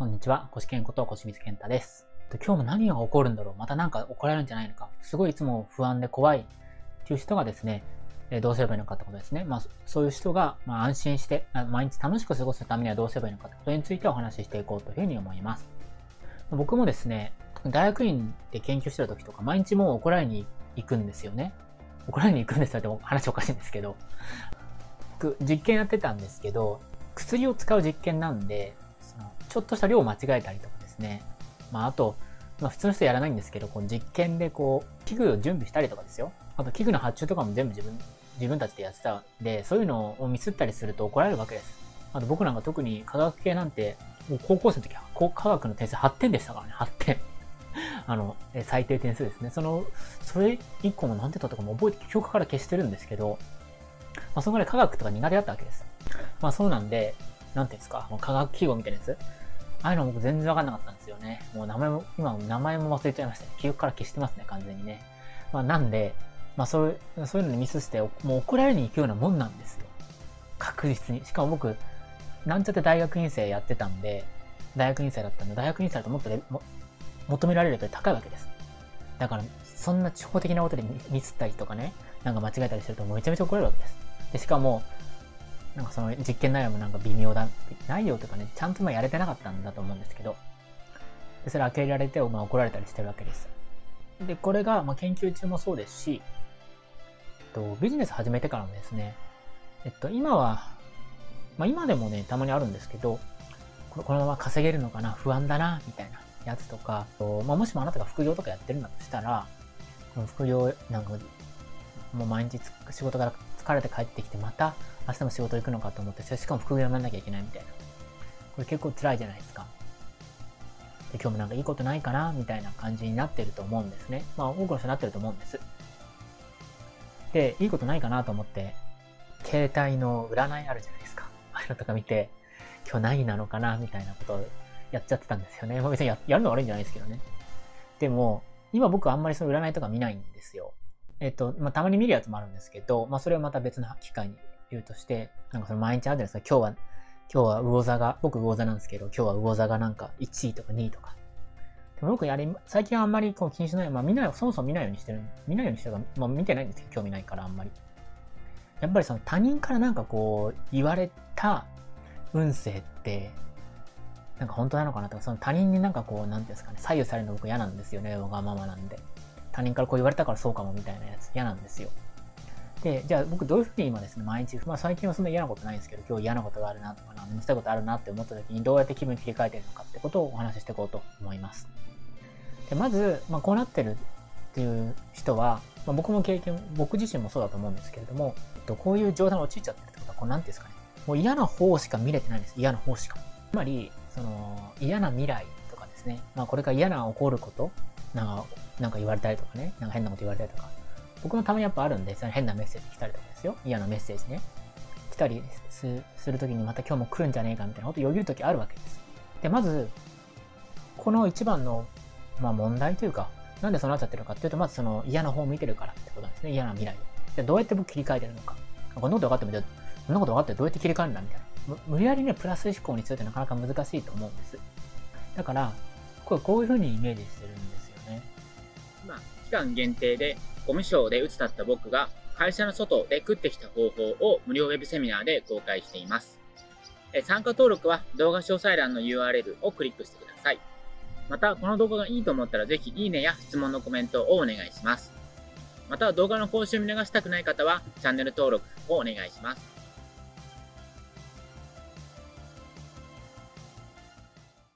こんにちは、コシケンことコシミツケンタです。今日も何が起こるんだろうまたなんか起こられるんじゃないのかすごいいつも不安で怖いっていう人がですね、えどうすればいいのかってことですね。まあ、そういう人が、ま、安心して、毎日楽しく過ごすためにはどうすればいいのかってことについてお話ししていこうというふうに思います。僕もですね、大学院で研究してる時とか、毎日もう怒られに行くんですよね。怒られに行くんですよって 話おかしいんですけど、僕、実験やってたんですけど、薬を使う実験なんで、ちょっとした量を間違えたりとかですね、まあ、あと、まあ、普通の人やらないんですけど、こう実験でこう、器具を準備したりとかですよ。あと、器具の発注とかも全部自分、自分たちでやってたんで、そういうのをミスったりすると怒られるわけです。あと、僕なんか特に科学系なんて、もう高校生の時はこう科学の点数8点でしたからね、8点。あの、最低点数ですね。その、それ以降も何点取ったかも覚えて、記憶から消してるんですけど、まあ、そのぐらい科学とか苦手だったわけです。まあ、そうなんで、なんていうんですか、科学記号みたいなやつ。ああいうの僕全然わかんなかったんですよね。もう名前も、今名前も忘れちゃいましたね。記憶から消してますね、完全にね。まあなんで、まあそういう、そういうのにミスして、もう怒られに行くようなもんなんですよ。確実に。しかも僕、なんちゃって大学院生やってたんで、大学院生だったんで、大学院生だともっとも求められるレベル高いわけです。だから、そんな地方的なことでミスったりとかね、なんか間違えたりするとめちゃめちゃ怒られるわけです。で、しかも、なんかその実験内容もなんか微妙だ、内容とかね、ちゃんとまあやれてなかったんだと思うんですけど、でそれ開けられて、まあ、怒られたりしてるわけです。で、これがまあ研究中もそうですし、えっと、ビジネス始めてからもですね、えっと、今は、まあ今でもね、たまにあるんですけど、このまま稼げるのかな、不安だな、みたいなやつとか、とまあ、もしもあなたが副業とかやってるんだとしたら、この副業、なんか、もう毎日仕事から疲れて帰ってきて、また明日も仕事行くのかと思って、しかも副業やらなきゃいけないみたいな。これ結構辛いじゃないですか。で今日もなんかいいことないかなみたいな感じになってると思うんですね。まあ多くの人になってると思うんです。で、いいことないかなと思って、携帯の占いあるじゃないですか。ああいうのとか見て、今日何なのかなみたいなことをやっちゃってたんですよね。まあ別にややるの悪いんじゃないですけどね。でも、今僕あんまりその占いとか見ないんですよ。えっと、まあたまに見るやつもあるんですけど、まあそれはまた別の機会に言うとして、なんかその毎日あるじゃないですか。今日は、今日は魚座が、僕魚座なんですけど、今日は魚座がなんか1位とか2位とか。でも僕やり、最近あんまりこう気にしない。まあ見ない、そもそも見ないようにしてる。見ないようにしてるから、まあ見てないんですけど、興味ないからあんまり。やっぱりその他人からなんかこう言われた運勢って、なんか本当なのかなとか、その他人になんかこう、なんていうんですかね、左右されるの僕嫌なんですよね、わがままなんで。他人からこう言われたからそうかもみたいなやつ嫌なんですよ。で、じゃあ僕どういうふうに今ですね、毎日、まあ最近はそんな嫌なことないんですけど、今日嫌なことがあるなとか、なんしたことあるなって思った時にどうやって気分切り替えてるのかってことをお話ししていこうと思います。でまず、まあこうなってるっていう人は、まあ、僕も経験、僕自身もそうだと思うんですけれども、こういう状態に陥っちゃってるってことは、こうなんていうんですかね、もう嫌な方しか見れてないんです。嫌な方しか。つまり、その、嫌な未来とかですね、まあこれから嫌な起こること、なんか、なんか言われたりとかね、なんか変なこと言われたりとか、僕もたまにやっぱあるんで、その変なメッセージ来たりとかですよ。嫌なメッセージね。来たりすするときにまた今日も来るんじゃねえかみたいなことよぎるときあるわけです。で、まず、この一番の、まあ問題というか、なんでそうなっちゃってるかっていうと、まずその嫌な方を見てるからってことですね。嫌な未来を。じゃどうやって僕切り替えてるのか。こんなこと分かっても、じゃそんなこと分かってどうやって切り替えるんだみたいな。無理やりね、プラス思考にするってなかなか難しいと思うんです。だから、これこういうふうにイメージしてるんですね。まあ、期間限定で、ゴミショーで打ち立った僕が、会社の外で食ってきた方法を無料ウェブセミナーで公開しています。え参加登録は動画詳細欄の URL をクリックしてください。また、この動画がいいと思ったらぜひいいねや質問のコメントをお願いします。また、動画の更新を見逃したくない方はチャンネル登録をお願いします。